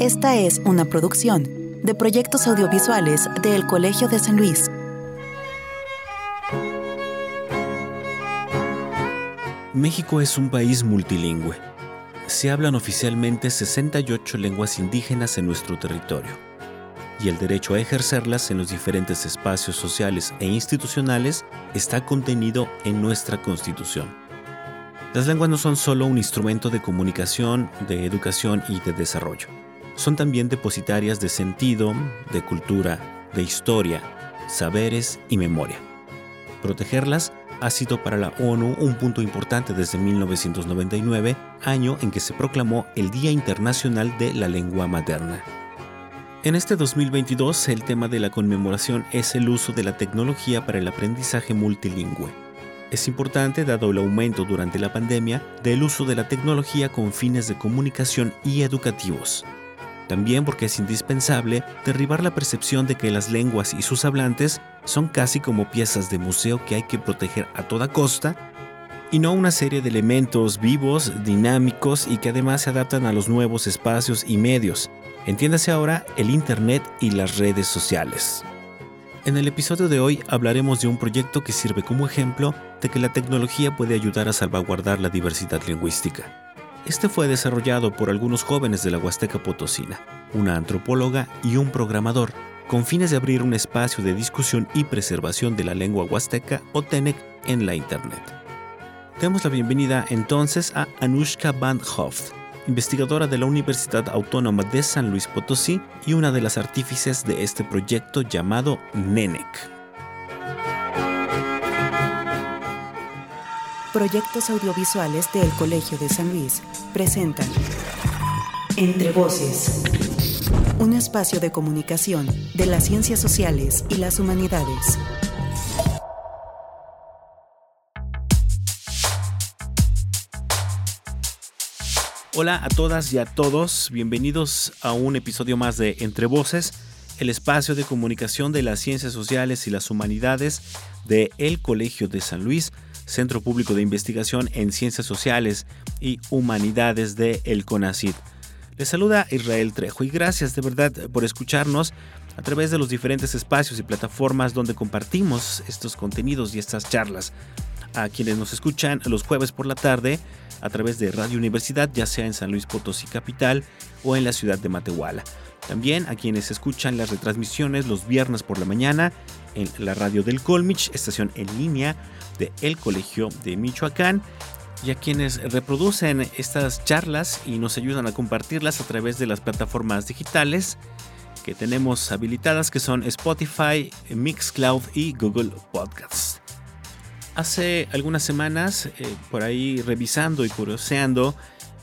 Esta es una producción de proyectos audiovisuales del Colegio de San Luis. México es un país multilingüe. Se hablan oficialmente 68 lenguas indígenas en nuestro territorio y el derecho a ejercerlas en los diferentes espacios sociales e institucionales está contenido en nuestra Constitución. Las lenguas no son solo un instrumento de comunicación, de educación y de desarrollo. Son también depositarias de sentido, de cultura, de historia, saberes y memoria. Protegerlas ha sido para la ONU un punto importante desde 1999, año en que se proclamó el Día Internacional de la Lengua Materna. En este 2022, el tema de la conmemoración es el uso de la tecnología para el aprendizaje multilingüe. Es importante dado el aumento durante la pandemia del uso de la tecnología con fines de comunicación y educativos. También porque es indispensable derribar la percepción de que las lenguas y sus hablantes son casi como piezas de museo que hay que proteger a toda costa y no una serie de elementos vivos, dinámicos y que además se adaptan a los nuevos espacios y medios. Entiéndase ahora el Internet y las redes sociales. En el episodio de hoy hablaremos de un proyecto que sirve como ejemplo de que la tecnología puede ayudar a salvaguardar la diversidad lingüística. Este fue desarrollado por algunos jóvenes de la Huasteca Potosina, una antropóloga y un programador, con fines de abrir un espacio de discusión y preservación de la lengua huasteca o TENEC en la Internet. Demos la bienvenida entonces a Anushka Van Hoft, investigadora de la Universidad Autónoma de San Luis Potosí y una de las artífices de este proyecto llamado NENEC. Proyectos audiovisuales del Colegio de San Luis presentan Entre Voces, un espacio de comunicación de las ciencias sociales y las humanidades. Hola a todas y a todos, bienvenidos a un episodio más de Entre Voces, el espacio de comunicación de las ciencias sociales y las humanidades de el Colegio de San Luis Centro Público de Investigación en Ciencias Sociales y Humanidades de El CONACID. Les saluda Israel Trejo y gracias de verdad por escucharnos a través de los diferentes espacios y plataformas donde compartimos estos contenidos y estas charlas. A quienes nos escuchan los jueves por la tarde a través de Radio Universidad, ya sea en San Luis Potosí Capital o en la ciudad de Matehuala. También a quienes escuchan las retransmisiones los viernes por la mañana en la radio del Colmich, estación en línea de El Colegio de Michoacán y a quienes reproducen estas charlas y nos ayudan a compartirlas a través de las plataformas digitales que tenemos habilitadas que son Spotify, Mixcloud y Google Podcasts. Hace algunas semanas, eh, por ahí revisando y curioseando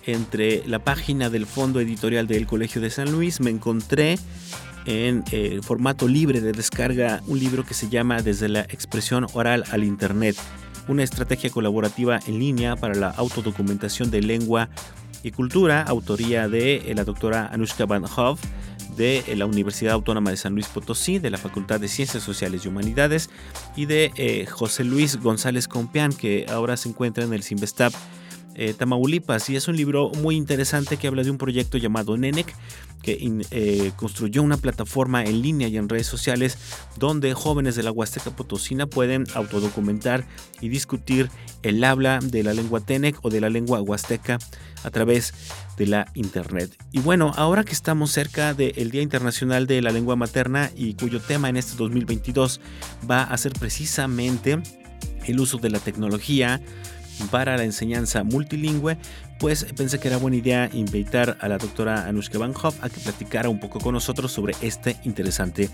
entre la página del fondo editorial del Colegio de San Luis, me encontré en eh, formato libre de descarga un libro que se llama Desde la expresión oral al Internet, una estrategia colaborativa en línea para la autodocumentación de lengua y cultura, autoría de eh, la doctora Anushka Van Hove de eh, la Universidad Autónoma de San Luis Potosí, de la Facultad de Ciencias Sociales y Humanidades, y de José Luis González Compián, que ahora se encuentra en el Simvestab eh, Tamaulipas y es un libro muy interesante que habla de un proyecto llamado NENEC que eh, construyó una plataforma en línea y en redes sociales donde jóvenes de la Huasteca Potosina pueden autodocumentar y discutir el habla de la lengua TENEC o de la lengua huasteca a través de la internet. Y bueno, ahora que estamos cerca del Día Internacional de la Lengua Materna y cuyo tema en este 2022 va a ser precisamente el uso de la tecnología para la enseñanza multilingüe, pues pensé que era buena idea invitar a la doctora Anushka Van Hoff a que platicara un poco con nosotros sobre este interesante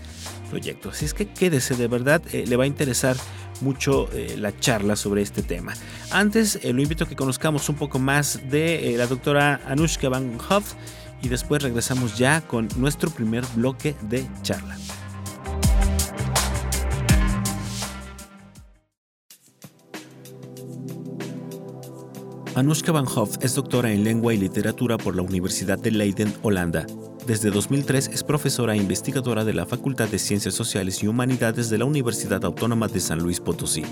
proyecto. Así es que quédese, de verdad, eh, le va a interesar mucho eh, la charla sobre este tema. Antes, eh, lo invito a que conozcamos un poco más de la doctora Anushka Van Hoff y después regresamos ya con nuestro primer bloque de charla. Anushka Van Hoff es doctora en lengua y literatura por la Universidad de Leiden, Holanda. Desde 2003 es profesora e investigadora de la Facultad de Ciencias Sociales y Humanidades de la Universidad Autónoma de San Luis Potosí.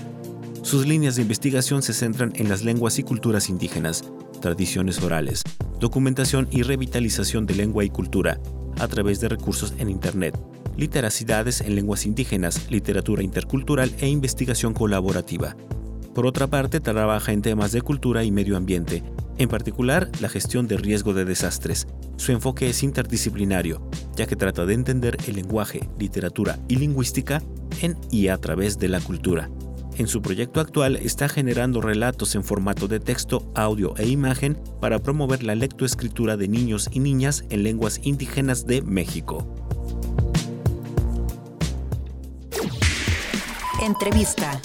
Sus líneas de investigación se centran en las lenguas y culturas indígenas, tradiciones orales, documentación y revitalización de lengua y cultura a través de recursos en Internet, literacidades en lenguas indígenas, literatura intercultural e investigación colaborativa. Por otra parte, trabaja en temas de cultura y medio ambiente, en particular la gestión de riesgo de desastres. Su enfoque es interdisciplinario, ya que trata de entender el lenguaje, literatura y lingüística en y a través de la cultura. En su proyecto actual está generando relatos en formato de texto, audio e imagen para promover la lectoescritura de niños y niñas en lenguas indígenas de México. Entrevista.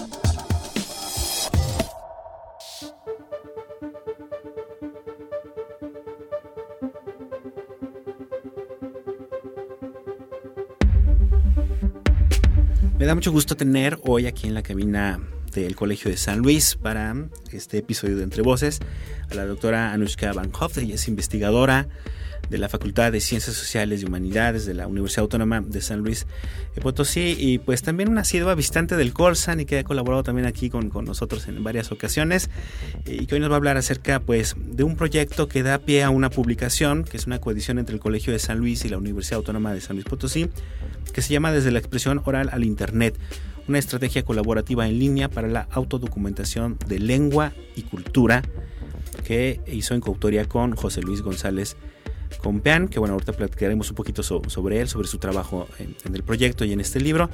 Da mucho gusto tener hoy aquí en la cabina del Colegio de San Luis para este episodio de Entre Voces a la doctora Anushka Van Hoff. Ella es investigadora de la Facultad de Ciencias Sociales y Humanidades de la Universidad Autónoma de San Luis Potosí y pues también una asidua visitante del Colsan y que ha colaborado también aquí con, con, nosotros en varias ocasiones y que hoy nos va a hablar acerca pues de un proyecto que da pie a una publicación que es una coedición entre el Colegio de San Luis y la Universidad Autónoma de San Luis Potosí que se llama Desde la expresión oral al Internet, una estrategia colaborativa en línea para la autodocumentación de lengua y cultura que hizo en coautoría con José Luis González Compeán, que bueno, ahorita platicaremos un poquito sobre él, sobre su trabajo en, el proyecto y en este libro.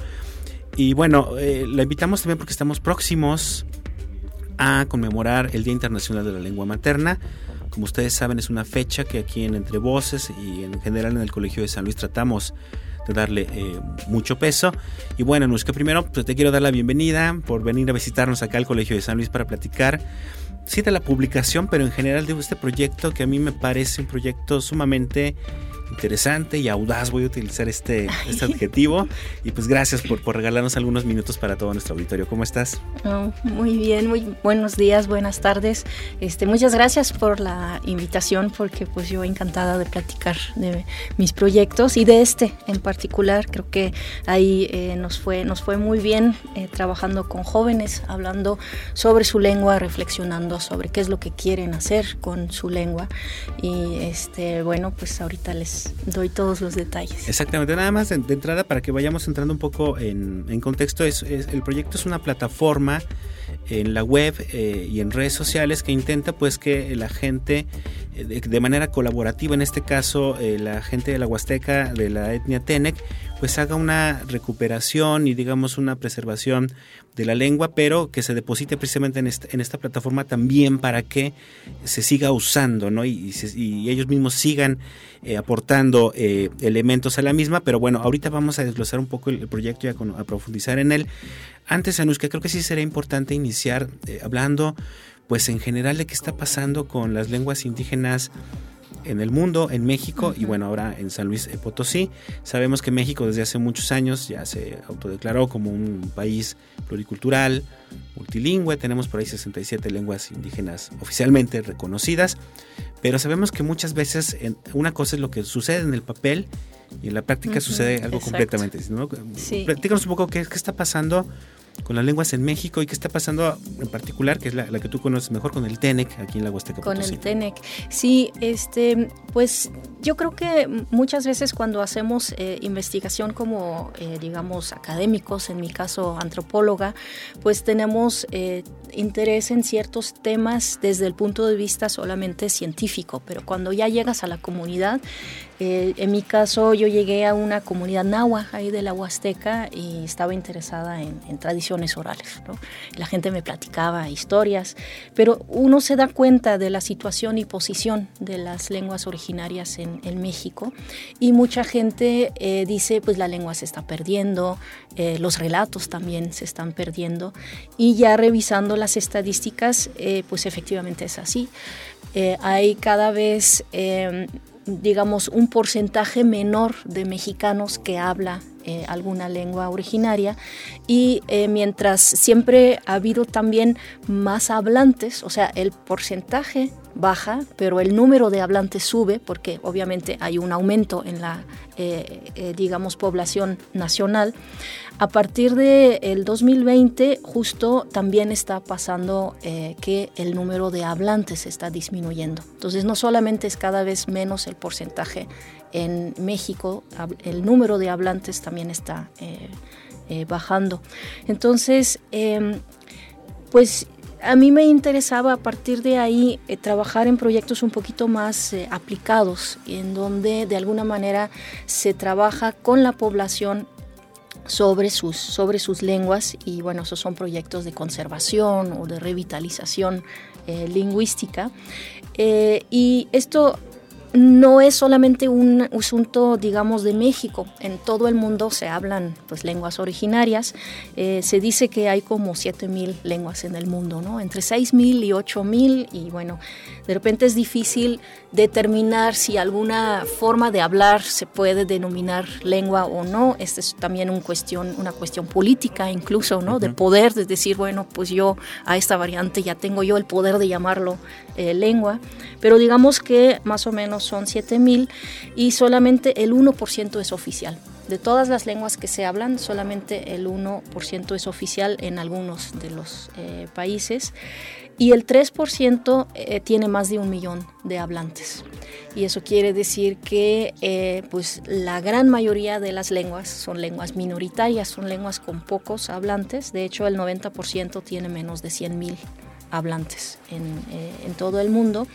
Y bueno, eh, la invitamos también porque estamos próximos a conmemorar el Día Internacional de la Lengua Materna. Como ustedes saben, es una fecha que aquí en Entre Voces y en general en el Colegio de San Luis tratamos de darle eh, mucho peso. Y bueno, que primero pues, te quiero dar la bienvenida por venir a visitarnos acá al Colegio de San Luis para platicar sí de la publicación, pero en general de este proyecto que a mí me parece un proyecto sumamente interesante y audaz, voy a utilizar este, este adjetivo. Y pues gracias por, por, regalarnos algunos minutos para todo nuestro auditorio. ¿Cómo estás? Oh, muy bien, muy buenos días, buenas tardes. Este, muchas gracias por la invitación, porque pues yo encantada de platicar de mis proyectos y de este en particular. Creo que ahí eh, nos, fue, nos fue muy bien eh, trabajando con jóvenes, hablando sobre su lengua, reflexionando sobre qué es lo que quieren hacer con su lengua. Y este, bueno, pues ahorita les doy todos los detalles. Exactamente, nada más de, entrada para que vayamos entrando un poco en, contexto, es, el proyecto es una plataforma en la web eh, y en redes sociales que intenta pues que la gente eh, de, manera colaborativa, en este caso eh, la gente de la Huasteca, de la etnia Tenec, pues haga una recuperación y digamos una preservación de la lengua, pero que se deposite precisamente en esta, plataforma también para que se siga usando, ¿no? Y, ellos mismos sigan eh, aportando eh, elementos a la misma, pero bueno, ahorita vamos a desglosar un poco el, proyecto y a, profundizar en él. Antes, que creo que sí sería importante iniciar eh, hablando, pues en general de qué está pasando con las lenguas indígenas en el mundo, en México y bueno, ahora en San Luis Potosí. Sabemos que México desde hace muchos años ya se autodeclaró como un país pluricultural, multilingüe, tenemos por ahí 67 lenguas indígenas oficialmente reconocidas, pero sabemos que muchas veces una cosa es lo que sucede en el papel y en la práctica sucede algo completamente distinto. Platícanos un poco qué, qué está pasando con las lenguas en México y qué está pasando en particular, que es la, que tú conoces mejor con el TENEC aquí en la Huasteca Con el TENEC, sí, este, pues yo creo que muchas veces cuando hacemos eh, investigación como, eh, digamos, académicos, en mi caso antropóloga, pues tenemos eh, interés en ciertos temas desde el punto de vista solamente científico, pero cuando ya llegas a la comunidad, en mi caso yo llegué a una comunidad nahua ahí de la Huasteca y estaba interesada en, en tradición orales. La gente me platicaba historias, pero uno se da cuenta de la situación y posición de las lenguas originarias en, México y mucha gente eh, dice pues la lengua se está perdiendo, eh, los relatos también se están perdiendo y ya revisando las estadísticas eh, pues efectivamente es así. hay cada vez digamos, un porcentaje menor de mexicanos que habla eh, alguna lengua originaria. Y eh, mientras siempre ha habido también más hablantes, o sea, el porcentaje baja, pero el número de hablantes sube porque obviamente hay un aumento en la, eh, eh, digamos, población nacional. A partir del el 2020, justo también está pasando eh, que el número de hablantes está disminuyendo. Entonces, no solamente es cada vez menos el porcentaje en México, el número de hablantes también está bajando. Entonces, em, pues a mí me interesaba a partir de ahí eh, trabajar en proyectos un poquito más eh, aplicados, en donde de alguna manera se trabaja con la población sobre sus, sobre sus lenguas y bueno, esos son proyectos de conservación o de revitalización eh, lingüística. y esto no es solamente un asunto, digamos, de México. En todo el mundo se hablan pues, lenguas originarias. Eh, se dice que hay como 7.000 lenguas en el mundo, ¿no? Entre 6.000 y 8.000. Y bueno, de repente es difícil determinar si alguna forma de hablar se puede denominar lengua o no. Esta es también un cuestión, una cuestión política incluso, ¿no? De poder, de decir, bueno, pues yo a esta variante ya tengo yo el poder de llamarlo eh, lengua. Pero digamos que más o menos son 7000 y solamente el 1% es oficial. De todas las lenguas que se hablan, solamente el 1% es oficial en algunos de los eh, países y el 3% eh, tiene más de un millón de hablantes. Y eso quiere decir que eh, pues la gran mayoría de las lenguas son lenguas minoritarias, son lenguas con pocos hablantes. De hecho, el 90% tiene menos de 100.000 hablantes en, en todo el mundo.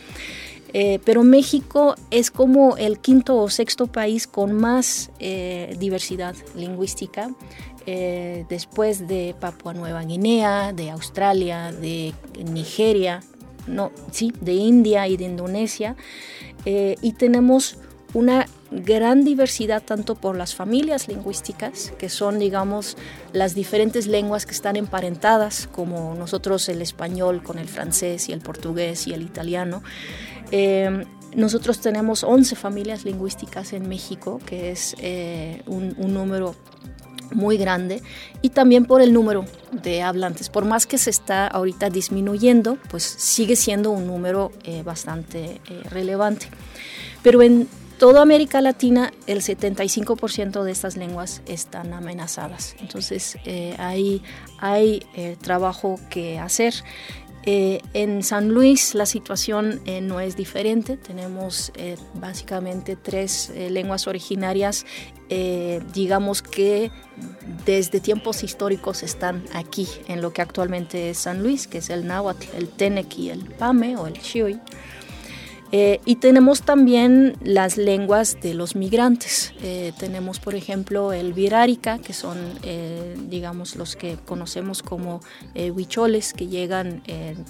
Eh, pero México es como el quinto o sexto país con más eh, diversidad lingüística, eh, después de Papua Nueva Guinea, de Australia, de Nigeria, no, sí, de India y de Indonesia. y tenemos una gran diversidad tanto por las familias lingüísticas, que son, digamos, las diferentes lenguas que están emparentadas, como nosotros el español con el francés y el portugués y el italiano, eh, nosotros tenemos 11 familias lingüísticas en México, que es eh, un, número muy grande, y también por el número de hablantes. Por más que se está ahorita disminuyendo, pues sigue siendo un número eh, bastante relevante. Pero en toda América Latina, el 75% de estas lenguas están amenazadas. Entonces, hay, hay trabajo que hacer. Eh, en San Luis la situación eh, no es diferente, tenemos eh, básicamente tres lenguas originarias, digamos que desde tiempos históricos están aquí en lo que actualmente es San Luis, que es el náhuatl, el tenec y el pame o el xioi. Eh, y tenemos también las lenguas de los migrantes. Eh, tenemos, por ejemplo, el virárica, que son, eh, digamos, los que conocemos como huicholes, que llegan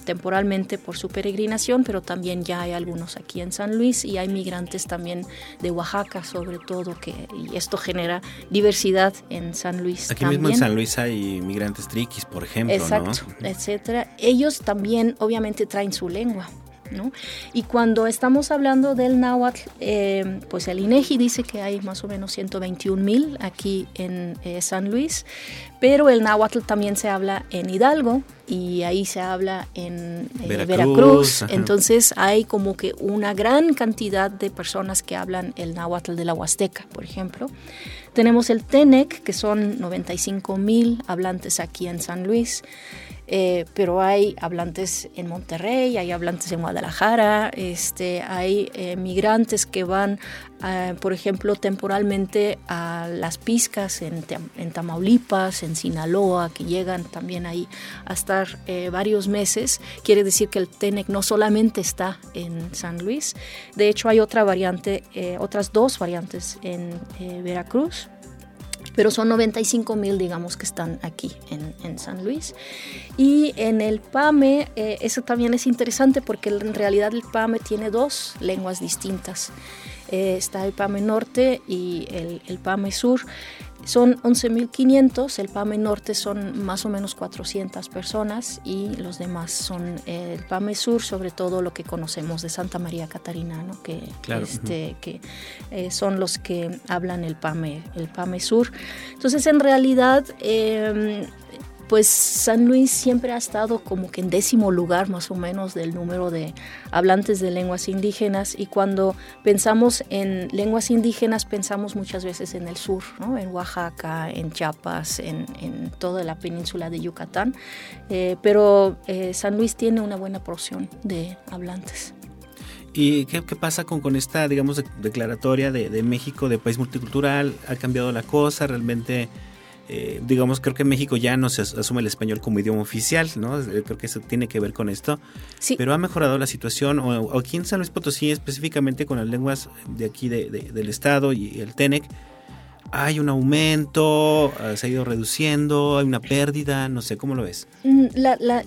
temporalmente por su peregrinación, pero también ya hay algunos aquí en San Luis y hay migrantes también de Oaxaca, sobre todo, que, y esto genera diversidad en San Luis. Aquí mismo en San Luis hay migrantes triquis, por ejemplo. Exacto, etcétera. Ellos también, obviamente, traen su lengua. Y cuando estamos hablando del náhuatl, eh, pues el INEGI dice que hay más o menos 121 mil aquí en eh, San Luis, pero el náhuatl también se habla en Hidalgo y ahí se habla en eh, Veracruz. Entonces hay como que una gran cantidad de personas que hablan el náhuatl de la Huasteca, por ejemplo. Tenemos el Tenec, que son 95 mil hablantes aquí en San Luis. Eh, pero hay hablantes en Monterrey, hay hablantes en Guadalajara, este, hay eh, migrantes que van, eh, por ejemplo, temporalmente a las Piscas en, Tamaulipas, en Sinaloa, que llegan también ahí a estar varios meses. Quiere decir que el TENEC no solamente está en San Luis, de hecho hay otra variante, otras dos variantes en Veracruz pero son 95 mil, digamos, que están aquí en, en, San Luis. Y en el PAME, eh, eso también es interesante porque en realidad el PAME tiene dos lenguas distintas. Eh, está el PAME norte y el, el PAME sur son 11.500, el PAME Norte son más o menos 400 personas y los demás son eh, el PAME Sur, sobre todo lo que conocemos de Santa María Catarina, ¿no? que, este, que eh, son los que hablan el PAME, el PAME Sur. Entonces, en realidad, em, pues San Luis siempre ha estado como que en décimo lugar más o menos del número de hablantes de lenguas indígenas y cuando pensamos en lenguas indígenas pensamos muchas veces en el sur, ¿no? en Oaxaca, en Chiapas, en, toda la península de Yucatán, eh, pero eh, San Luis tiene una buena porción de hablantes. ¿Y qué, pasa con, con, esta, digamos, declaratoria de, de, México de país multicultural? ¿Ha cambiado la cosa? ¿Realmente eh, digamos, creo que en México ya no se asume el español como idioma oficial, ¿no? Eh, creo que eso tiene que ver con esto. Sí. Pero ha mejorado la situación, o, aquí en San Luis Potosí, específicamente con las lenguas de aquí del Estado y el TENEC, hay un aumento, eh, se ha ido reduciendo, hay una pérdida, no sé, ¿cómo lo ves? Mm,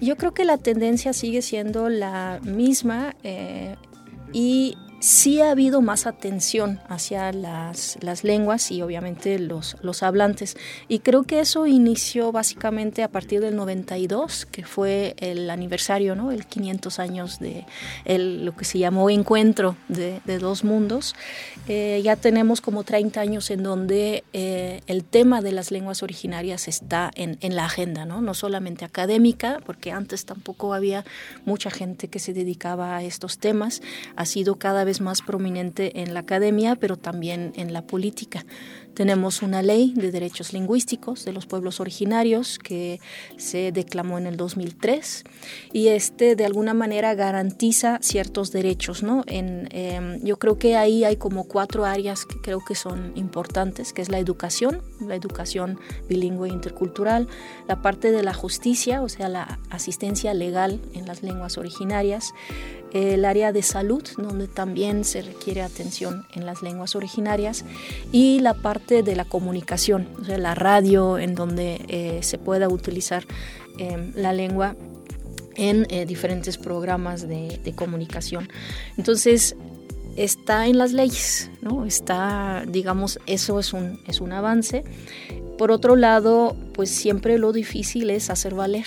yo creo que la tendencia sigue siendo la misma y sí ha habido más atención hacia las, lenguas y obviamente los, los hablantes. Y creo que eso inició básicamente a partir del 92, que fue el aniversario, ¿no? el 500 años de lo que se llamó encuentro de, dos mundos. Eh, ya tenemos como 30 años en donde eh, el tema de las lenguas originarias está en, en la agenda, ¿no? no solamente académica, porque antes tampoco había mucha gente que se dedicaba a estos temas, ha sido cada vez más prominente en la academia, pero también en la política. Tenemos una ley de derechos lingüísticos de los pueblos originarios que se declamó en el 2003 y este de alguna manera garantiza ciertos derechos. ¿no? En, em, yo creo que ahí hay como cuatro áreas que creo que son importantes, que es la educación, la educación bilingüe e intercultural, la parte de la justicia, o sea, la asistencia legal en las lenguas originarias, el área de salud, donde también se requiere atención en las lenguas originarias, y la parte de la comunicación, o sea, la radio, en donde eh, se pueda utilizar em, la lengua en eh, diferentes programas de, comunicación. Entonces, está en las leyes, ¿no? Está, digamos, eso es un, es un avance. Por otro lado, pues siempre lo difícil es hacer valer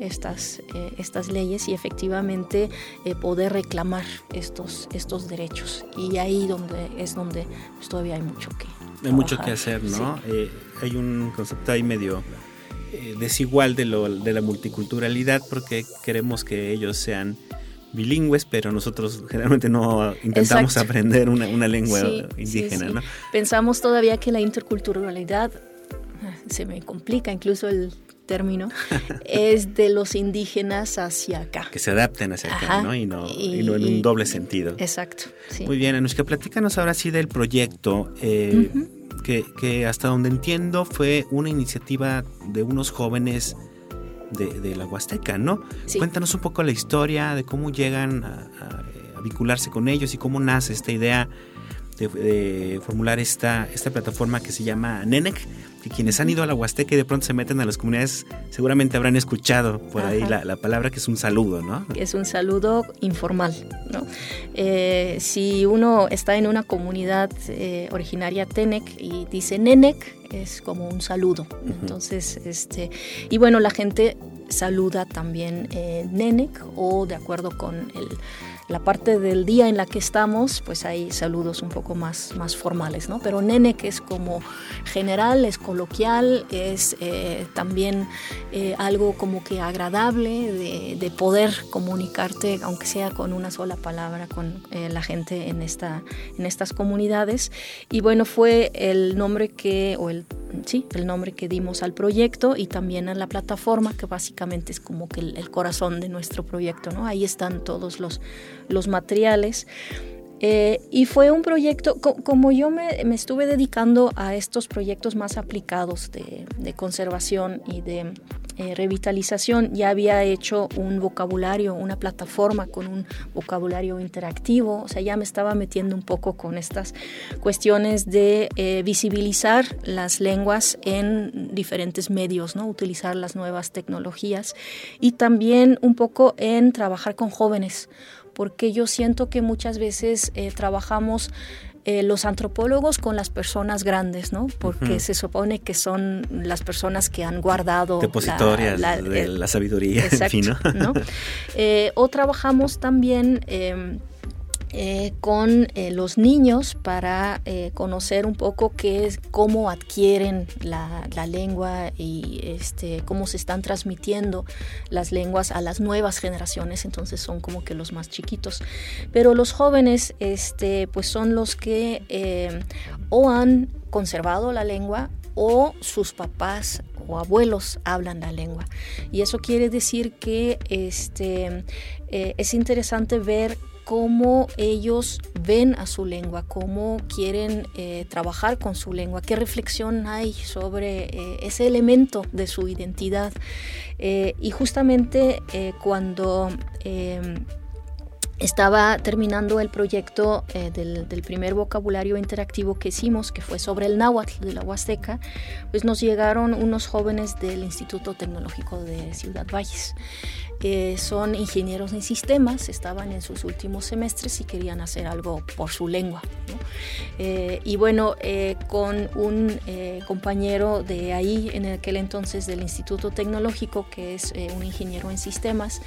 estas, eh, estas leyes y efectivamente eh, poder reclamar estos, estos derechos. Y ahí donde es donde pues, todavía hay mucho que Hay mucho que hacer, ¿no? Eh, hay un concepto ahí medio desigual de, lo, de la multiculturalidad porque queremos que ellos sean bilingües, pero nosotros generalmente no intentamos aprender una, una lengua indígena, ¿no? Pensamos todavía que la interculturalidad ah, se me complica incluso el término, es de los indígenas hacia acá. Que se adapten hacia acá, ¿no? Y no, en un doble sentido. Exacto. Muy bien, Anushka, platícanos ahora sí del proyecto. Eh, que, hasta donde entiendo fue una iniciativa de unos jóvenes de, la Huasteca, ¿no? Cuéntanos un poco la historia de cómo llegan a, vincularse con ellos y cómo nace esta idea de, formular esta, esta plataforma que se llama NENEC, que quienes han ido a la Huasteca y de pronto se meten a las comunidades seguramente habrán escuchado por ahí la, palabra que es un saludo, ¿no? Es un saludo informal, ¿no? Eh, si uno está en una comunidad eh, originaria Tenec y dice NENEC, es como un saludo. Entonces, este, y bueno, la gente saluda también eh, NENEC o de acuerdo con el la parte del día en la que estamos, pues hay saludos un poco más, más formales, ¿no? Pero nene, que es como general, es coloquial, es eh, también eh, algo como que agradable de, poder comunicarte, aunque sea con una sola palabra, con eh, la gente en, esta, en estas comunidades. Y bueno, fue el nombre que, o el sí, el nombre que dimos al proyecto y también a la plataforma, que básicamente es como que el, corazón de nuestro proyecto, ¿no? Ahí están todos los, los materiales. Eh, y fue un proyecto, como yo me, estuve dedicando a estos proyectos más aplicados de, de conservación y de eh, revitalización, ya había hecho un vocabulario, una plataforma con un vocabulario interactivo, o sea, ya me estaba metiendo un poco con estas cuestiones de eh, visibilizar las lenguas en diferentes medios, ¿no? utilizar las nuevas tecnologías y también un poco en trabajar con jóvenes porque yo siento que muchas veces eh, trabajamos eh, los antropólogos con las personas grandes, ¿no? Porque se supone que son las personas que han guardado... Depositorias de la sabiduría, exacto, ¿no? Eh, o trabajamos también... Eh, con eh, los niños para eh, conocer un poco qué es, cómo adquieren la, lengua y este, cómo se están transmitiendo las lenguas a las nuevas generaciones, entonces son como que los más chiquitos. Pero los jóvenes este, pues son los que o han conservado la lengua o sus papás o abuelos hablan la lengua. Y eso quiere decir que este, es interesante ver cómo ellos ven a su lengua, cómo quieren eh, trabajar con su lengua, qué reflexión hay sobre eh, ese elemento de su identidad. Eh, y justamente cuando estaba terminando el proyecto del, del, primer vocabulario interactivo que hicimos, que fue sobre el náhuatl de la Huasteca, pues nos llegaron unos jóvenes del Instituto Tecnológico de Ciudad Valles son ingenieros en sistemas, estaban en sus últimos semestres y querían hacer algo por su lengua. Eh, y bueno, eh, con un eh, compañero de ahí, en aquel entonces del Instituto Tecnológico, que es un ingeniero en sistemas,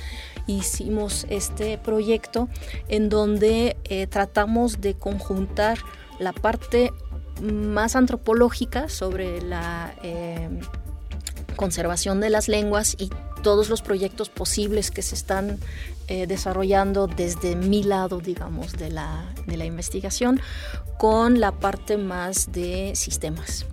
hicimos este proyecto en donde tratamos de conjuntar la parte más antropológica sobre la conservación de las lenguas y todos los proyectos posibles que se están eh, desarrollando desde mi lado, digamos, de la, de la investigación, con la parte más de sistemas.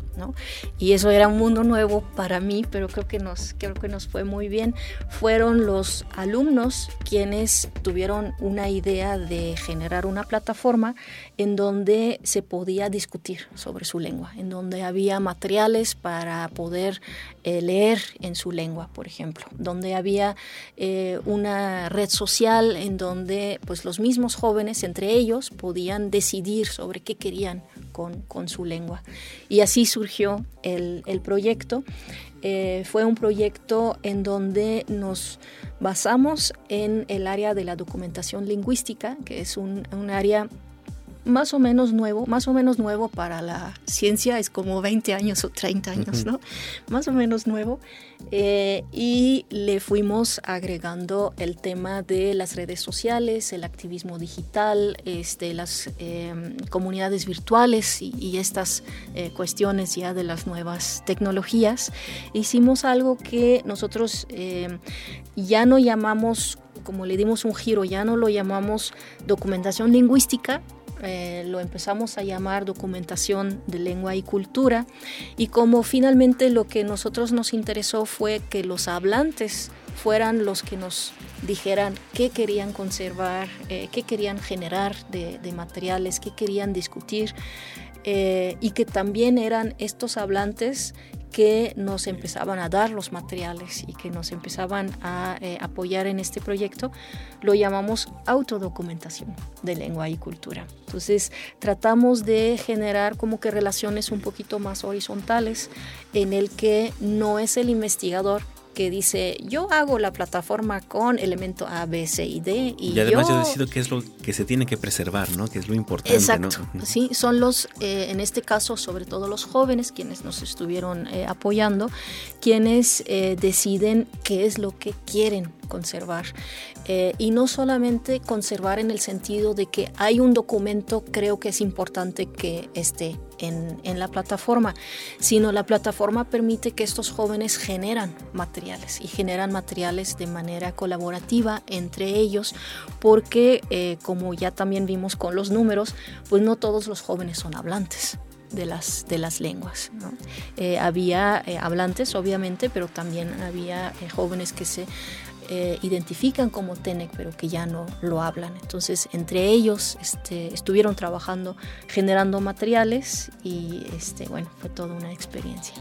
Y eso era un mundo nuevo para mí, pero creo que nos, creo que nos fue muy bien. Fueron los alumnos quienes tuvieron una idea de generar una plataforma en donde se podía discutir sobre su lengua, en donde había materiales para poder eh, leer en su lengua, por ejemplo, donde había eh, una red social en donde pues los mismos jóvenes entre ellos podían decidir sobre qué querían con, con su lengua. Y así surgió el, el proyecto. Eh, fue un proyecto en donde nos basamos en el área de la documentación lingüística, que es un área más o menos nuevo, más o menos nuevo para la ciencia, es como 20 años o 30 años, ¿no? Más o menos nuevo. Eh, y le fuimos agregando el tema de las redes sociales, el activismo digital, este, las em, comunidades virtuales y, estas eh, cuestiones ya de las nuevas tecnologías. Hicimos algo que nosotros em, ya no llamamos como le dimos un giro, ya no lo llamamos documentación lingüística, eh, lo empezamos a llamar documentación de lengua y cultura y como finalmente lo que nosotros nos interesó fue que los hablantes fueran los que nos dijeran qué querían conservar, eh, qué querían generar de, materiales, qué querían discutir eh, y que también eran estos hablantes que nos empezaban a dar los materiales y que nos empezaban a eh, apoyar en este proyecto, lo llamamos autodocumentación de lengua y cultura. Entonces tratamos de generar como que relaciones un poquito más horizontales en el que no es el investigador que dice, yo hago la plataforma con elemento A, B, C y D. Y, además yo, decido qué es lo que se tiene que preservar, ¿no? Que es lo importante. Exacto, sí, son los, eh, en este caso, sobre todo los jóvenes, quienes nos estuvieron eh, apoyando, quienes eh, deciden qué es lo que quieren conservar. y no solamente conservar en el sentido de que hay un documento, creo que es importante que esté en, la plataforma, sino la plataforma permite que estos jóvenes generan materiales y generan materiales de manera colaborativa entre ellos, porque eh, como ya también vimos con los números, pues no todos los jóvenes son hablantes de las, de las lenguas. Eh, había eh, hablantes, obviamente, pero también había jóvenes que se eh, identifican como TENEC, pero que ya no lo hablan. Entonces, entre ellos este, estuvieron trabajando, generando materiales y este, bueno, fue toda una experiencia.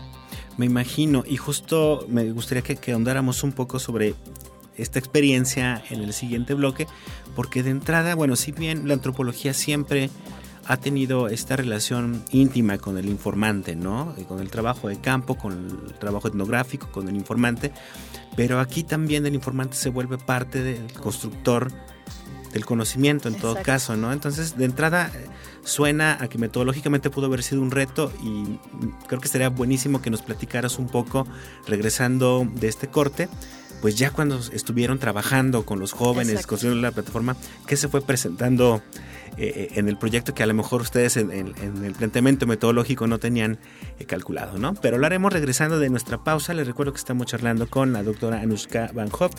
Me imagino, y justo me gustaría que, que ahondáramos un poco sobre esta experiencia en el siguiente bloque, porque de entrada, bueno, si bien la antropología siempre ha tenido esta relación íntima con el informante, ¿no? Con el trabajo de campo, con el trabajo etnográfico, con el informante, pero aquí también el informante se vuelve parte del constructor del conocimiento en todo caso, ¿no? Entonces, de entrada suena a que metodológicamente pudo haber sido un reto y creo que sería buenísimo que nos platicaras un poco, regresando de este corte, pues ya cuando estuvieron trabajando con los jóvenes, construyendo la plataforma, ¿qué se fue presentando eh, en el proyecto que a lo mejor ustedes en, el planteamiento metodológico no tenían eh, calculado, ¿no? Pero lo haremos regresando de nuestra pausa. Les recuerdo que estamos charlando con la doctora Anushka Van Hoft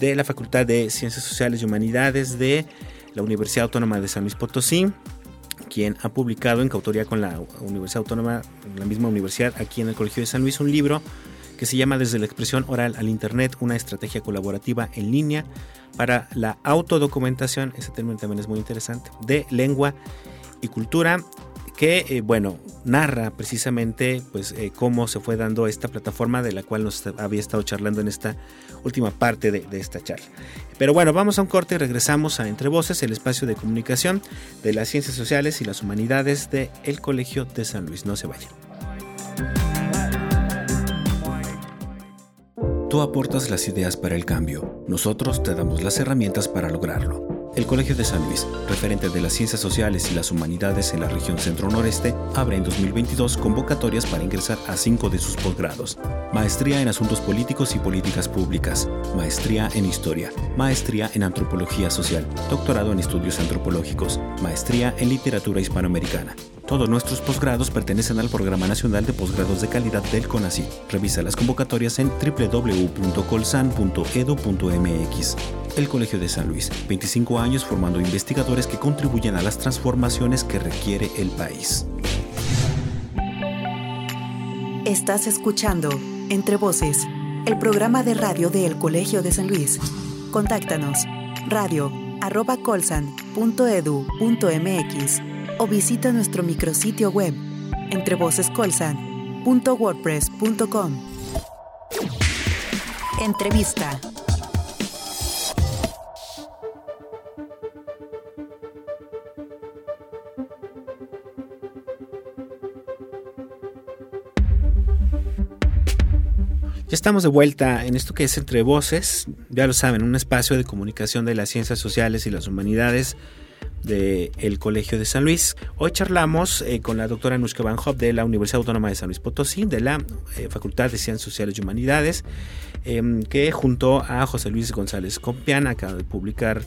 de la Facultad de Ciencias Sociales y Humanidades de la Universidad Autónoma de San Luis Potosí quien ha publicado en coautoría con la Universidad Autónoma, la misma universidad, aquí en el Colegio de San Luis, un libro que se llama Desde la expresión oral al Internet, una estrategia colaborativa en línea para la autodocumentación, ese término también es muy interesante, de lengua y cultura que eh, bueno narra precisamente pues eh, cómo se fue dando esta plataforma de la cual nos había estado charlando en esta última parte de, de, esta charla. Pero bueno, vamos a un corte y regresamos a Entre Voces, el espacio de comunicación de las ciencias sociales y las humanidades del el Colegio de San Luis. No se vayan. Tú aportas las ideas para el cambio, nosotros te damos las herramientas para lograrlo. El Colegio de San Luis, referente de las ciencias sociales y las humanidades en la región centro-noreste, abre en 2022 convocatorias para ingresar a cinco de sus posgrados. Maestría en Asuntos Políticos y Políticas Públicas, Maestría en Historia, Maestría en Antropología Social, Doctorado en Estudios Antropológicos, Maestría en Literatura Hispanoamericana. Todos nuestros posgrados pertenecen al Programa Nacional de Posgrados de Calidad del CONACYT. Revisa las convocatorias en www.colsan.edu.mx. El Colegio de San Luis, 25 años formando investigadores que contribuyen a las transformaciones que requiere el país. Estás escuchando Entre Voces, el programa de radio del Colegio de San Luis. Contáctanos radio arroba colsan.edu.mx o visita nuestro micrositio web entrevocescolsan.wordpress.com. Entrevista. Ya estamos de vuelta en esto que es Entre Voces, ya lo saben, un espacio de comunicación de las ciencias sociales y las humanidades del Colegio de San Luis. Hoy charlamos eh, con la doctora Nushka Van Hoff de la Universidad Autónoma de San Luis Potosí, de la eh, Facultad de Ciencias Sociales y Humanidades, em, que junto a José Luis González Compián acaba de publicar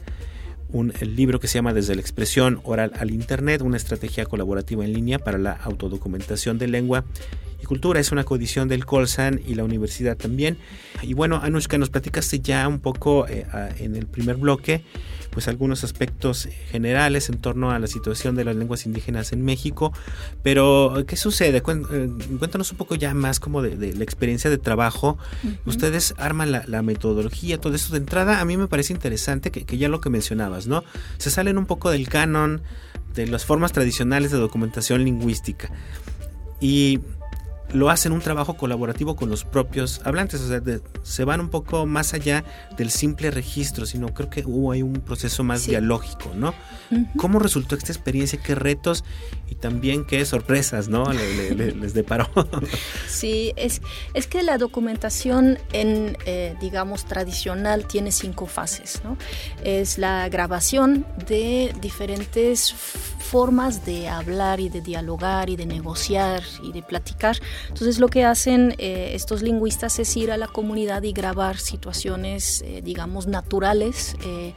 un libro que se llama Desde la expresión oral al Internet, una estrategia colaborativa en línea para la autodocumentación de lengua y cultura. Es una coedición del Colsan y la universidad también. Y bueno, Anushka, nos platicaste ya un poco eh, en el primer bloque pues algunos aspectos generales en torno a la situación de las lenguas indígenas en México, pero ¿qué sucede? Eh, cuéntanos un poco ya más como de, la experiencia de trabajo. Ustedes arman la, metodología, todo eso de entrada, a mí me parece interesante que, que ya lo que mencionabas, ¿no? Se salen un poco del canon de las formas tradicionales de documentación lingüística. Y lo hacen un trabajo colaborativo con los propios hablantes, o sea, se van un poco más allá del simple registro, sino creo que hubo ahí un proceso más dialógico, ¿no? ¿Cómo resultó esta experiencia? ¿Qué retos y también qué sorpresas, ¿no? les deparó. sí, es, es que la documentación en, eh, digamos, tradicional tiene cinco fases, ¿no? Es la grabación de diferentes formas de hablar y de dialogar y de negociar y de platicar. Entonces lo que hacen eh, estos lingüistas es ir a la comunidad y grabar situaciones, eh, digamos, naturales eh,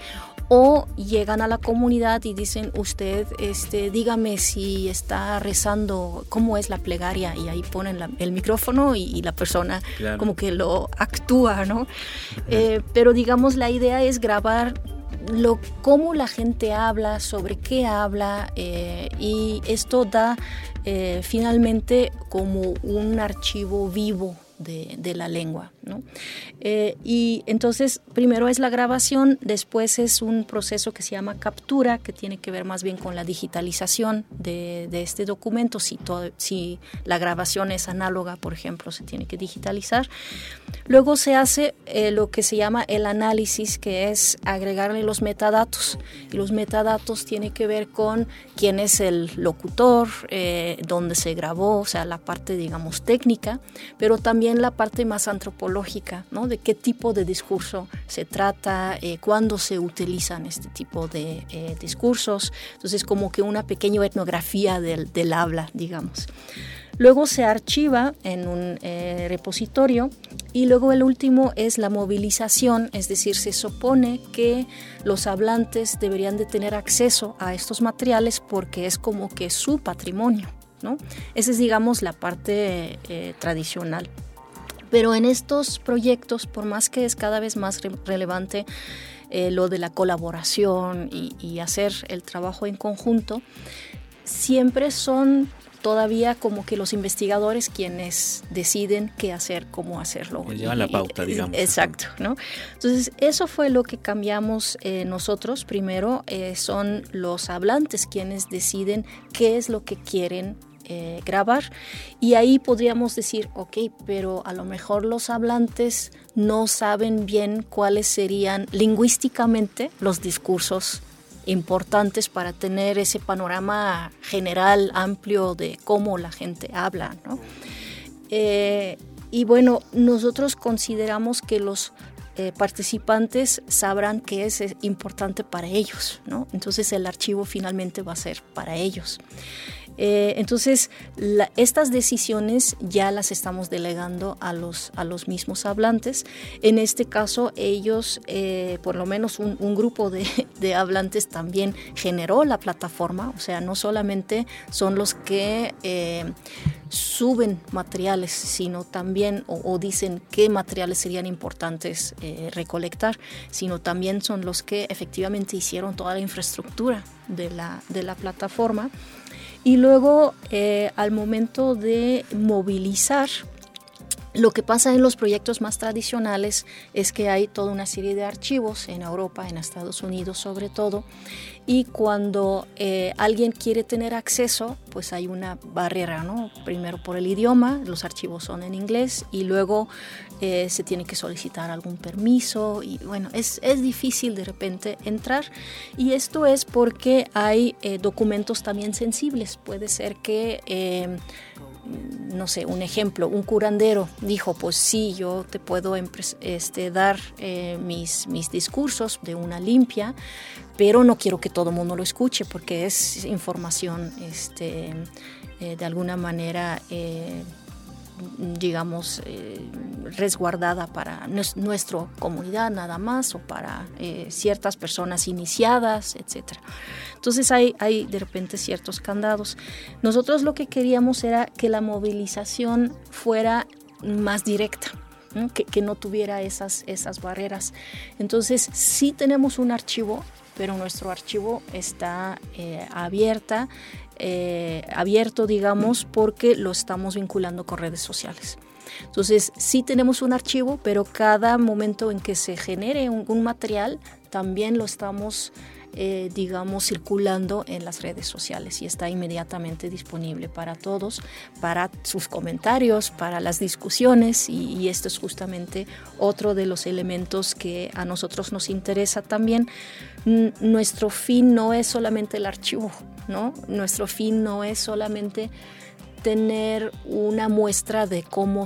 o llegan a la comunidad y dicen usted este dígame si está rezando cómo es la plegaria y ahí ponen el micrófono y, la persona como que lo actúa no pero digamos la idea es grabar lo cómo la gente habla sobre qué habla y esto da eh, finalmente como un archivo vivo de, la lengua. ¿No? Eh, y entonces, primero es la grabación, después es un proceso que se llama captura, que tiene que ver más bien con la digitalización de, este documento. Si, si la grabación es análoga, por ejemplo, se tiene que digitalizar. Luego se hace eh, lo que se llama el análisis, que es agregarle los metadatos. Y los metadatos tienen que ver con quién es el locutor, eh, dónde se grabó, o sea, la parte, digamos, técnica, pero también la parte más antropológica, ¿no? De qué tipo de discurso se trata, eh, cuándo se utilizan este tipo de eh, discursos. Entonces, como que una pequeña etnografía del, habla, digamos. Luego se archiva en un eh, repositorio Y luego el último es la movilización, es decir, se supone que los hablantes deberían de tener acceso a estos materiales porque es como que su patrimonio, ¿no? Esa es, digamos, la parte eh, tradicional. Pero en estos proyectos, por más que es cada vez más relevante eh, lo de la colaboración y, hacer el trabajo en conjunto, siempre son todavía como que los investigadores quienes deciden qué hacer, cómo hacerlo. llevan la pauta, digamos. Exacto, ¿no? Entonces, eso fue lo que cambiamos eh, nosotros. Primero, eh, son los hablantes quienes deciden qué es lo que quieren eh, grabar y ahí podríamos decir, ok, pero a lo mejor los hablantes no saben bien cuáles serían lingüísticamente los discursos importantes para tener ese panorama general amplio de cómo la gente habla. Eh, y bueno, nosotros consideramos que los eh, participantes sabrán que es importante para ellos, ¿no? Entonces el archivo finalmente va a ser para ellos. Eh, entonces, estas decisiones ya las estamos delegando a los, a los mismos hablantes. En este caso, ellos, eh, por lo menos un, grupo de, hablantes también generó la plataforma, o sea, no solamente son los que eh, suben materiales, sino también, o, dicen qué materiales serían importantes recolectar, sino también son los que efectivamente hicieron toda la infraestructura de la, de la plataforma. Y luego, eh, al momento de movilizar, lo que pasa en los proyectos más tradicionales es que hay toda una serie de archivos en Europa, en Estados Unidos sobre todo, y cuando eh, alguien quiere tener acceso, pues hay una barrera, ¿no? Primero por el idioma, los archivos son en inglés, y luego eh, se tiene que solicitar algún permiso, y bueno, es, es difícil de repente entrar, y esto es porque hay eh, documentos también sensibles, puede ser que no sé, un ejemplo, un curandero dijo, pues sí, yo te puedo este, dar eh, mis, mis discursos de una limpia, pero no quiero que todo el mundo lo escuche porque es información este, eh, de alguna manera eh, digamos, eh, resguardada para nuestra comunidad nada más o para eh, ciertas personas iniciadas, etc. Entonces hay, hay de repente ciertos candados. Nosotros lo que queríamos era que la movilización fuera más directa. Que, no tuviera esas, esas barreras. Entonces, sí tenemos un archivo, pero nuestro archivo está eh, abierta eh, abierto, digamos, porque lo estamos vinculando con redes sociales. Entonces, sí tenemos un archivo, pero cada momento en que se genere un material, también lo estamos eh, digamos, circulando en las redes sociales y está inmediatamente disponible para todos, para sus comentarios, para las discusiones y, esto es justamente otro de los elementos que a nosotros nos interesa también. nuestro fin no es solamente el archivo, ¿no? Nuestro fin no es solamente tener una muestra de cómo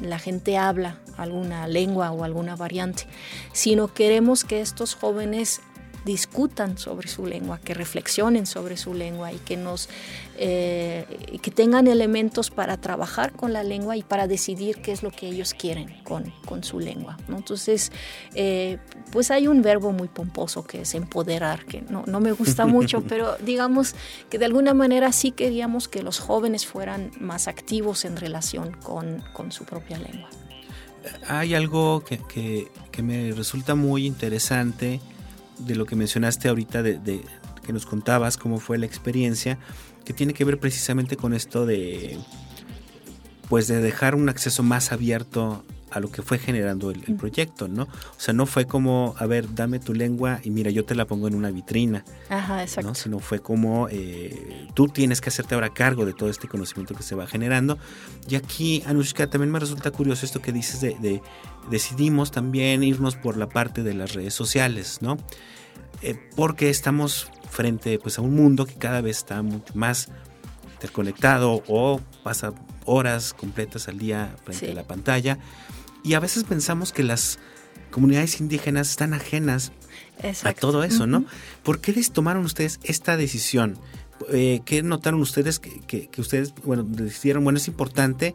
la gente habla alguna lengua o alguna variante, sino queremos que estos jóvenes discutan sobre su lengua, que reflexionen sobre su lengua y que nos eh, que tengan elementos para trabajar con la lengua y para decidir qué es lo que ellos quieren con, con su lengua. Entonces, eh, pues hay un verbo muy pomposo que es empoderar, que no, no me gusta mucho, pero digamos que de alguna manera sí queríamos que los jóvenes fueran más activos en relación con, con su propia lengua. Hay algo que, que, que me resulta muy interesante de lo que mencionaste ahorita, de, que nos contabas cómo fue la experiencia, que tiene que ver precisamente con esto de, pues de dejar un acceso más abierto a lo que fue generando el, proyecto, ¿no? O sea, no fue como, a ver, dame tu lengua y mira, yo te la pongo en una vitrina. Ajá, exacto. Sino fue como, eh, tú tienes que hacerte ahora cargo de todo este conocimiento que se va generando. Y aquí, Anushka, también me resulta curioso esto que dices de, decidimos también irnos por la parte de las redes sociales, ¿no? Eh, porque estamos frente pues, a un mundo que cada vez está mucho más interconectado o pasa horas completas al día frente a la pantalla y a veces pensamos que las comunidades indígenas están ajenas a todo eso, ¿no? ¿Por qué les tomaron ustedes esta decisión? Eh, ¿Qué notaron ustedes que, ustedes, bueno, decidieron, bueno, es importante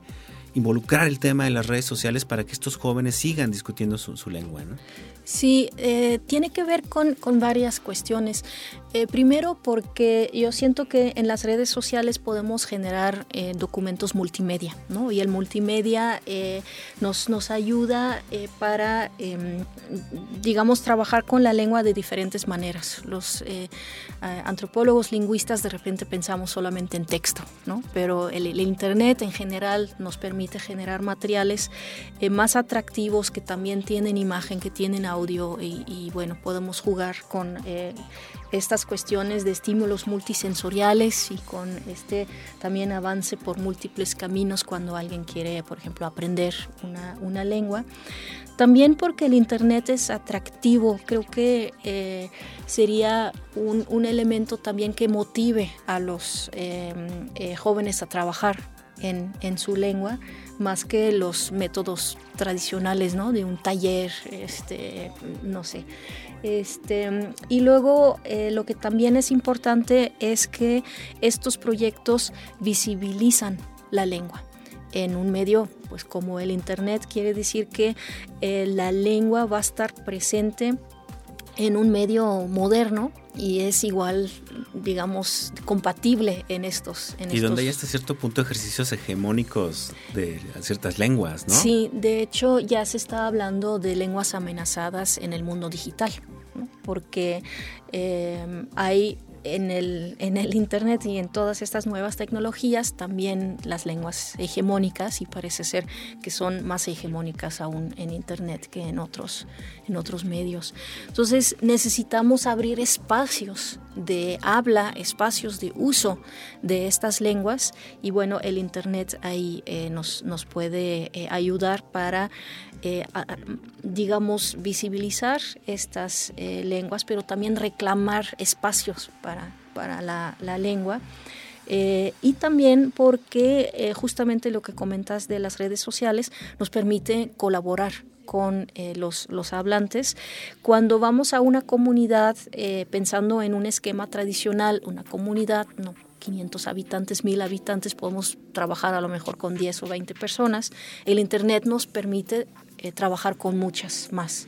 involucrar el tema de las redes sociales para que estos jóvenes sigan discutiendo su, lengua. ¿no? Sí, eh, tiene que ver con, con varias cuestiones. Eh, primero porque yo siento que en las redes sociales podemos generar eh, documentos multimedia, ¿no? Y el multimedia nos, nos ayuda para, em, digamos, trabajar con la lengua de diferentes maneras. Los antropólogos lingüistas de repente pensamos solamente en texto, ¿no? Pero el, Internet en general nos permite generar materiales más atractivos que también tienen imagen, que tienen audio y, bueno, podemos jugar con eh, estas cuestiones de estímulos multisensoriales y con este también avance por múltiples caminos cuando alguien quiere, por ejemplo, aprender una, lengua. También porque el Internet es atractivo, creo que eh, sería un, elemento también que motive a los eh, jóvenes a trabajar en, su lengua más que los métodos tradicionales, ¿no? De un taller, este, no sé. Este, y luego eh, lo que también es importante es que estos proyectos visibilizan la lengua en un medio pues como el internet quiere decir que eh, la lengua va a estar presente en un medio moderno y es igual, digamos, compatible en estos. y donde hay hasta cierto punto ejercicios hegemónicos de ciertas lenguas, ¿no? Sí, de hecho ya se está hablando de lenguas amenazadas en el mundo digital, porque eh, hay en el, en el Internet y en todas estas nuevas tecnologías también las lenguas hegemónicas y parece ser que son más hegemónicas aún en Internet que en otros, en otros medios. Entonces necesitamos abrir espacios de habla, espacios de uso de estas lenguas y bueno, el Internet ahí eh, nos, nos puede eh, ayudar para eh, digamos, visibilizar estas lenguas, pero también reclamar espacios para, para la, lengua. Y también porque justamente lo que comentas de las redes sociales nos permite colaborar con los, los, hablantes. Cuando vamos a una comunidad, pensando en un esquema tradicional, una comunidad, no 500 habitantes, 1000 habitantes, podemos trabajar a lo mejor con 10 o 20 personas. El Internet nos permite eh, trabajar con muchas más.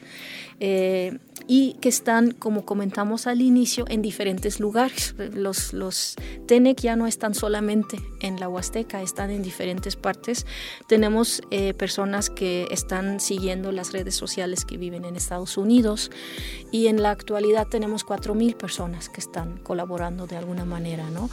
Eh, y que están, como comentamos al inicio, en diferentes lugares. Los, los TENEC ya no están solamente en la Huasteca, están en diferentes partes. Tenemos eh, personas que están siguiendo las redes sociales que viven en Estados Unidos y en la actualidad tenemos 4.000 personas que están colaborando de alguna manera, ¿no?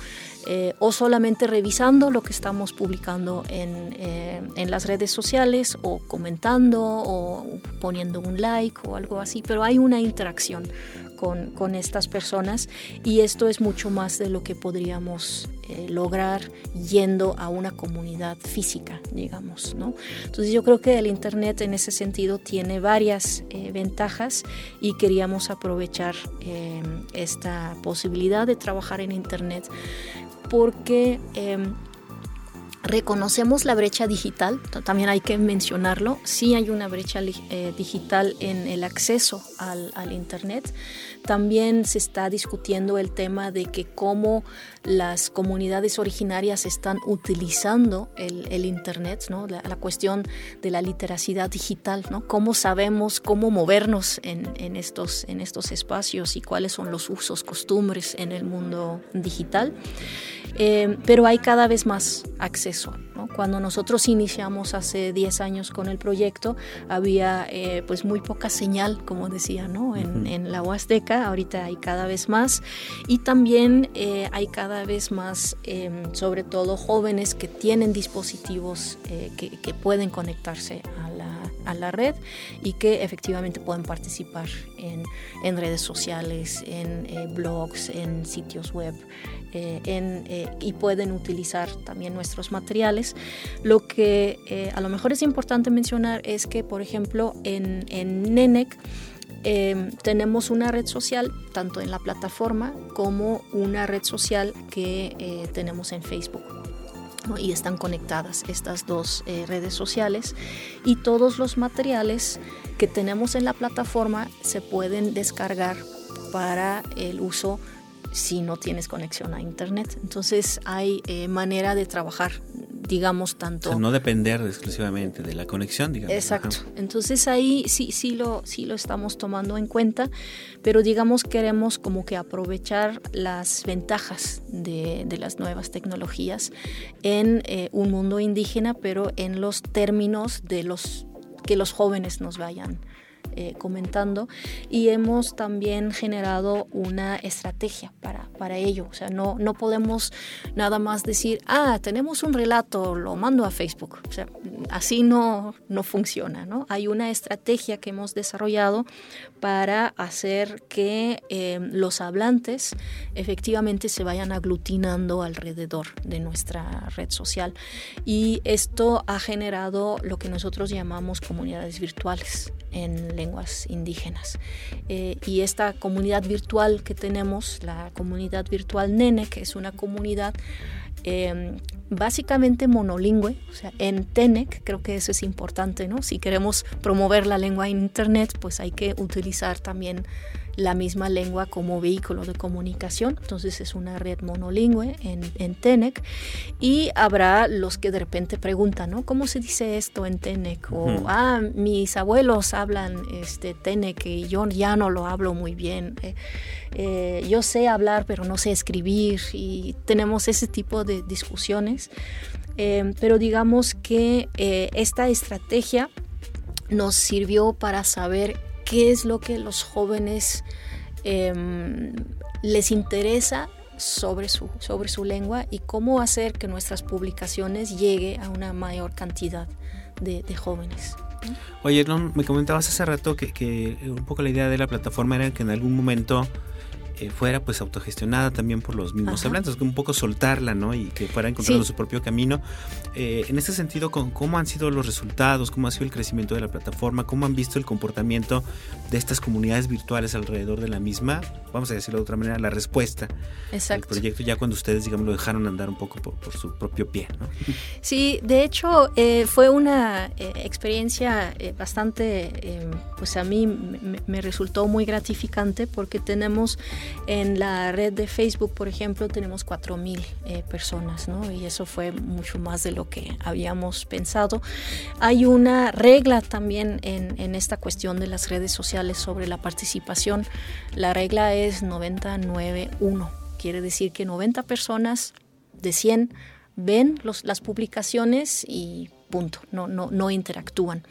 Eh, o solamente revisando lo que estamos publicando en, eh, en las redes sociales o comentando o poniendo un like o algo así, pero hay una interacción con, con, estas personas y esto es mucho más de lo que podríamos eh, lograr yendo a una comunidad física, digamos, ¿no? Entonces yo creo que el Internet en ese sentido tiene varias eh, ventajas y queríamos aprovechar eh, esta posibilidad de trabajar en Internet porque em, reconocemos la brecha digital, también hay que mencionarlo, sí hay una brecha eh, digital en el acceso al, al, Internet. También se está discutiendo el tema de que cómo las comunidades originarias están utilizando el, el Internet, ¿no? La, la, cuestión de la literacidad digital, ¿no? cómo sabemos cómo movernos en, en, estos, en estos espacios y cuáles son los usos, costumbres en el mundo digital. Eh, pero hay cada vez más acceso. ¿No? Cuando nosotros iniciamos hace 10 años con el proyecto, había eh, pues muy poca señal, como decía, ¿no? en, en, la Huasteca, ahorita hay cada vez más, y también eh, hay cada vez más, em, sobre todo jóvenes que tienen dispositivos que, que pueden conectarse a la a la red y que efectivamente pueden participar en, redes sociales, en eh, blogs, en sitios web eh, eh, y pueden utilizar también nuestros materiales. Lo que a lo mejor es importante mencionar es que, por ejemplo, en, en NENEC, tenemos una red social tanto en la plataforma como una red social que tenemos en Facebook. Y están conectadas estas dos eh, redes sociales. Y todos los materiales que tenemos en la plataforma se pueden descargar para el uso si no tienes conexión a internet. Entonces hay eh, manera de trabajar digamos, tanto... no depender exclusivamente de la conexión, digamos. Exacto. Entonces ahí sí, sí, lo, sí lo estamos tomando en cuenta, pero digamos queremos como que aprovechar las ventajas de, las nuevas tecnologías en eh, un mundo indígena, pero en los términos de los que los jóvenes nos vayan eh, comentando y hemos también generado una estrategia para, para ello. O sea, no, no podemos nada más decir, ah, tenemos un relato, lo mando a Facebook. O sea, así no, no funciona, ¿no? Hay una estrategia que hemos desarrollado para hacer que eh, los hablantes efectivamente se vayan aglutinando alrededor de nuestra red social. Y esto ha generado lo que nosotros llamamos comunidades virtuales en lenguas indígenas. Eh, y esta comunidad virtual que tenemos, la comunidad virtual Nene, que es una comunidad em, básicamente monolingüe, o sea, en TENEC, creo que eso es importante, ¿no? Si queremos promover la lengua en Internet, pues hay que utilizar también la misma lengua como vehículo de comunicación. Entonces es una red monolingüe en, en TENEC y habrá los que de repente preguntan, ¿no? ¿Cómo se dice esto en TENEC? O, ah, mis abuelos hablan este, TENEC y yo ya no lo hablo muy bien. Eh, eh, yo sé hablar, pero no sé escribir y tenemos ese tipo de discusiones. Eh, pero digamos que esta estrategia nos sirvió para saber qué es lo que los jóvenes em, les interesa sobre su, sobre su lengua y cómo hacer que nuestras publicaciones llegue a una mayor cantidad de, jóvenes. Oye, me comentabas hace rato que, un poco la idea de la plataforma era que en algún momento eh, fuera pues autogestionada también por los mismos hablantes, que un poco soltarla, ¿no? Y que fuera encontrando su propio camino. Eh, en ese sentido, con ¿cómo han sido los resultados? ¿Cómo ha sido el crecimiento de la plataforma? ¿Cómo han visto el comportamiento de estas comunidades virtuales alrededor de la misma? Vamos a decirlo de otra manera, la respuesta Exacto. al proyecto ya cuando ustedes, digamos, lo dejaron andar un poco por, su propio pie, ¿no? Sí, de hecho eh, fue una experiencia bastante, pues a mí me, me resultó muy gratificante porque tenemos en la red de Facebook, por ejemplo, tenemos 4.000 eh, personas, ¿no? Y eso fue mucho más de lo que habíamos pensado. Hay una regla también en, en esta cuestión de las redes sociales sobre la participación. La regla es 99.1. Quiere decir que 90 personas de 100 ven los, las publicaciones y punto, no, no, no interactúan.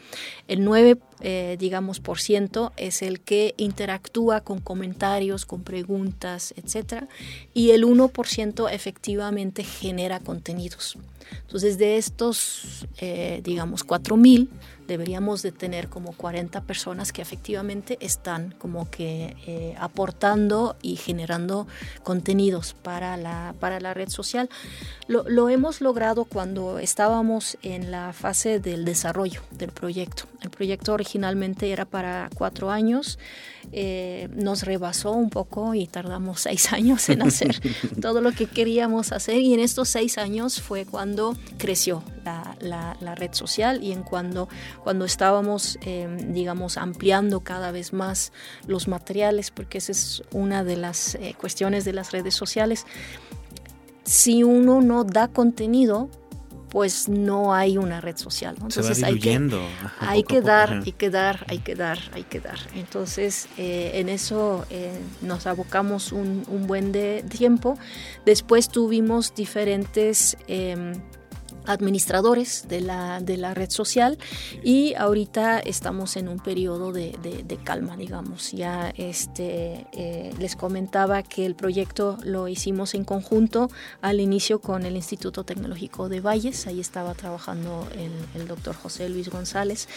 El 9, eh, digamos, por ciento es el que interactúa con comentarios, con preguntas, etc. Y el 1% efectivamente genera contenidos. Entonces, de estos, eh, digamos, 4.000, deberíamos de tener como 40 personas que efectivamente están como que eh, aportando y generando contenidos para la, para la red social. Lo, lo, hemos logrado cuando estábamos en la fase del desarrollo del proyecto. El proyecto originalmente era para cuatro años. Eh, nos rebasó un poco y tardamos seis años en hacer todo lo que queríamos hacer y en estos seis años fue cuando creció la, la, red social y en cuando, cuando estábamos, em, digamos, ampliando cada vez más los materiales, porque esa es una de las eh, cuestiones de las redes sociales. Si uno no da contenido, pues no hay una red social. Entonces hay que, hay que dar, hay que dar, hay que dar, hay que dar. Entonces eh, en eso eh, nos abocamos un, buen de tiempo. Después tuvimos diferentes... Em, administradores de la, de la red social y ahorita estamos en un periodo de, de, calma, digamos. Ya este, eh, les comentaba que el proyecto lo hicimos en conjunto al inicio con el Instituto Tecnológico de Valles, ahí estaba trabajando el, el doctor José Luis González.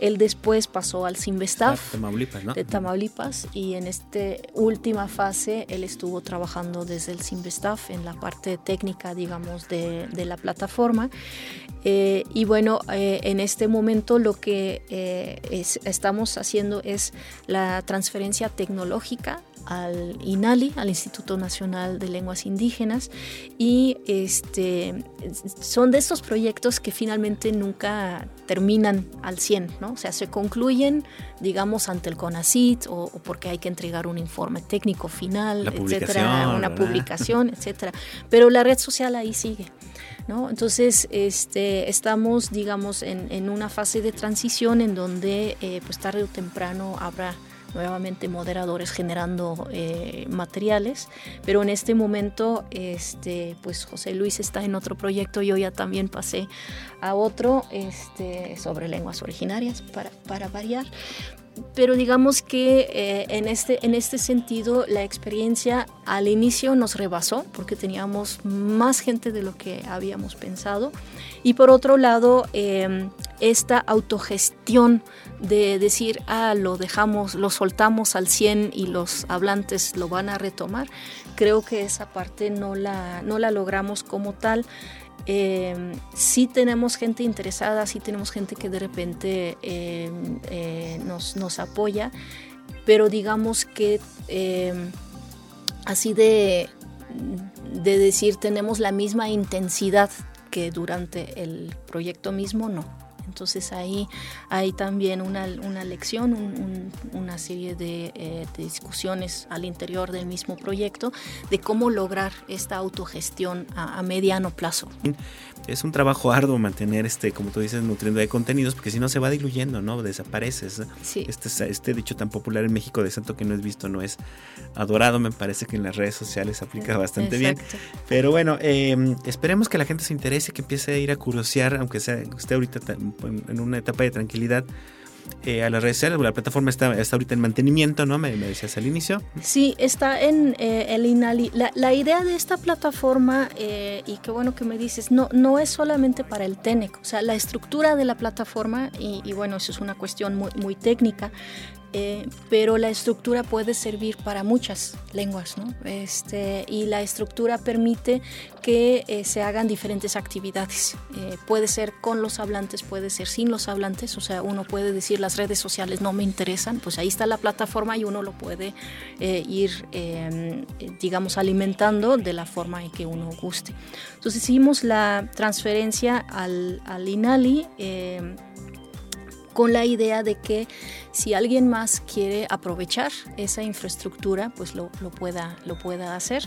Él después pasó al Simvestaf de Tamaulipas y en esta última fase él estuvo trabajando desde el Simvestaf en la parte técnica, digamos, de, de la plataforma eh, y bueno, eh, en este momento lo que eh, estamos haciendo es la transferencia tecnológica al INALI, al Instituto Nacional de Lenguas Indígenas, y este, son de estos proyectos que finalmente nunca terminan al 100, ¿no? O sea, se concluyen, digamos, ante el CONACIT o, porque hay que entregar un informe técnico final, etcétera, una publicación, etcétera. Pero la red social ahí sigue. ¿No? Entonces, este, estamos, digamos, en, en una fase de transición en donde, eh, pues tarde o temprano habrá nuevamente moderadores generando eh, materiales, pero en este momento este, pues José Luis está en otro proyecto, yo ya también pasé a otro este, sobre lenguas originarias para, para variar. Pero digamos que eh, en, este, en este sentido la experiencia al inicio nos rebasó porque teníamos más gente de lo que habíamos pensado. Y por otro lado, eh, esta autogestión de decir, ah, lo dejamos, lo soltamos al 100 y los hablantes lo van a retomar, creo que esa parte no la, no la logramos como tal. Eh, sí tenemos gente interesada, sí tenemos gente que de repente eh, eh, nos, nos, apoya, pero digamos que así de, de decir tenemos la misma intensidad que durante el proyecto mismo, no. Entonces ahí hay también una, una lección, una serie de, eh, de, discusiones al interior del mismo proyecto de cómo lograr esta autogestión a, mediano plazo. Es un trabajo arduo mantener, este, como tú dices, nutriendo de contenidos, porque si no se va diluyendo, ¿no? Desapareces. Sí. Este, este dicho tan popular en México de santo que no es visto, no es adorado, me parece que en las redes sociales aplica bastante Exacto. bien. Pero bueno, eh, esperemos que la gente se interese, que empiece a ir a curiosear, aunque sea esté ahorita en una etapa de tranquilidad. Eh, a las redes sociales, la plataforma está, está ahorita en mantenimiento, ¿no? Me, me, decías al inicio. Sí, está en eh, el INALI. La, la, idea de esta plataforma, eh, y qué bueno que me dices, no, no es solamente para el TENEC, o sea, la estructura de la plataforma, y, y bueno, eso es una cuestión muy, muy técnica, eh, pero la estructura puede servir para muchas lenguas, ¿no? Este, y la estructura permite que eh, se hagan diferentes actividades. Eh, puede ser con los hablantes, puede ser sin los hablantes, o sea, uno puede decir las redes sociales no me interesan, pues ahí está la plataforma y uno lo puede ir, digamos, alimentando de la forma en que uno guste. Entonces hicimos la transferencia al, al INALI con la idea de que si alguien más quiere aprovechar esa infraestructura, pues lo, lo, pueda, lo pueda hacer.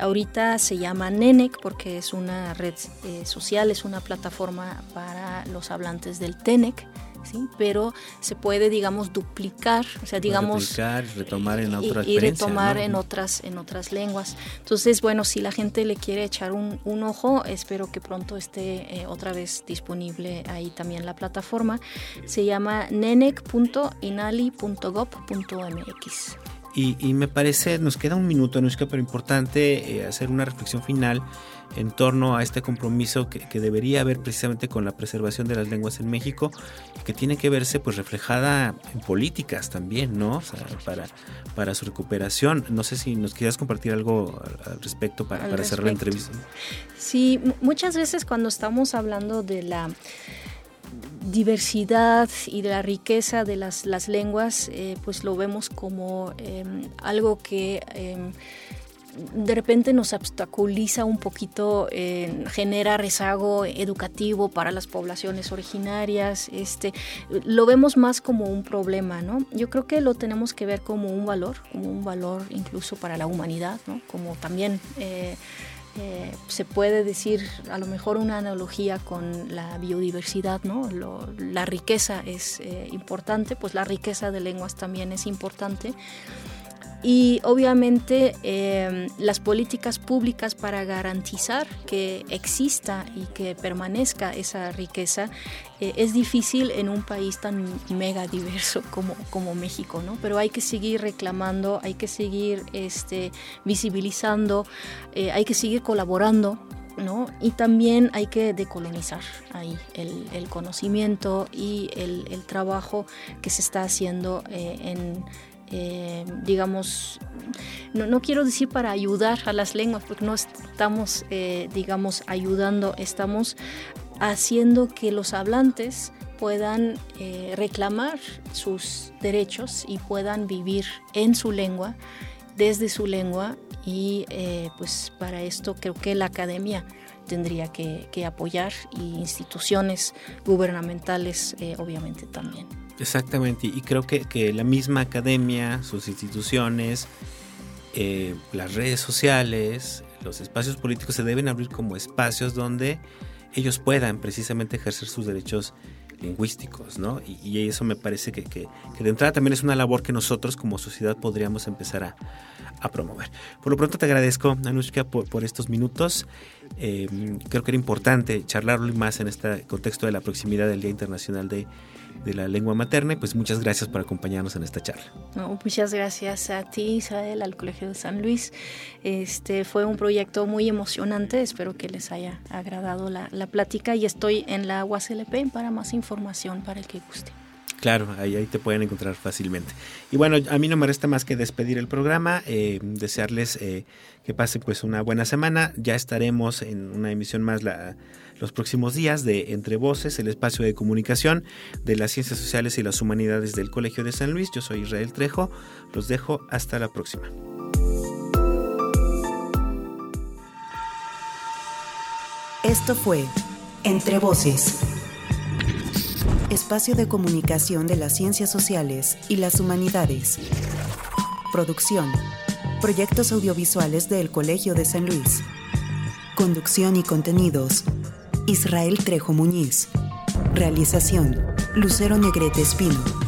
Ahorita se llama NENEC porque es una red eh, social, es una plataforma para los hablantes del TENEC. ¿Sí? pero se puede digamos duplicar o sea digamos duplicar, retomar en otras y, y retomar ¿no? en otras en otras lenguas entonces bueno si la gente le quiere echar un, un ojo espero que pronto esté eh, otra vez disponible ahí también la plataforma se llama nenec.inali.gov.mx y, y, me parece, nos queda un minuto, Anushka, pero importante eh, hacer una reflexión final en torno a este compromiso que, que, debería haber precisamente con la preservación de las lenguas en México, que tiene que verse pues reflejada en políticas también, ¿no? O sea, para, para su recuperación. No sé si nos quieras compartir algo al, respecto para, al para respecto. cerrar la entrevista. Sí, muchas veces cuando estamos hablando de la diversidad y de la riqueza de las, las lenguas, eh, pues lo vemos como eh, algo que eh, de repente nos obstaculiza un poquito, eh, genera rezago educativo para las poblaciones originarias, este, lo vemos más como un problema, ¿no? Yo creo que lo tenemos que ver como un valor, como un valor incluso para la humanidad, ¿no? Como también... Eh, eh, se puede decir a lo mejor una analogía con la biodiversidad, ¿no? La riqueza es eh, importante, pues la riqueza de lenguas también es importante. Y obviamente eh, las políticas públicas para garantizar que exista y que permanezca esa riqueza eh, es difícil en un país tan mega diverso como, México, ¿no? Pero hay que seguir reclamando, hay que seguir este, visibilizando, eh, hay que seguir colaborando ¿no? Y también hay que decolonizar ahí el, conocimiento y el, el, trabajo que se está haciendo eh, en, eh, digamos, no, no, quiero decir para ayudar a las lenguas, porque no estamos, eh, digamos, ayudando, estamos haciendo que los hablantes puedan eh, reclamar sus derechos y puedan vivir en su lengua, desde su lengua, y eh, pues para esto creo que la academia tendría que, que apoyar y instituciones gubernamentales eh, obviamente también. Exactamente, y creo que, que la misma academia, sus instituciones, eh, las redes sociales, los espacios políticos se deben abrir como espacios donde ellos puedan precisamente ejercer sus derechos lingüísticos, ¿no? Y, eso me parece que, que, de entrada también es una labor que nosotros como sociedad podríamos empezar a, a promover. Por lo pronto te agradezco, Anushka, por, estos minutos. Eh, creo que era importante charlarlo más en este contexto de la proximidad del Día Internacional de de la lengua materna. Y pues muchas gracias por acompañarnos en esta charla. muchas gracias a ti, Isabel, al Colegio de San Luis. Este fue un proyecto muy emocionante. Espero que les haya agradado la, la plática y estoy en la UASLP para más información para el que guste. Claro, ahí, ahí, te pueden encontrar fácilmente. Y bueno, a mí no me resta más que despedir el programa, eh, desearles eh, que pasen pues una buena semana. Ya estaremos en una emisión más la, los próximos días de Entre Voces, el espacio de comunicación de las ciencias sociales y las humanidades del Colegio de San Luis. Yo soy Israel Trejo. Los dejo hasta la próxima. Esto fue Entre Voces espacio de comunicación de las ciencias sociales y las humanidades. Producción. Proyectos audiovisuales del Colegio de San Luis. Conducción y contenidos. Israel Trejo Muñiz. Realización. Lucero Negrete Espino.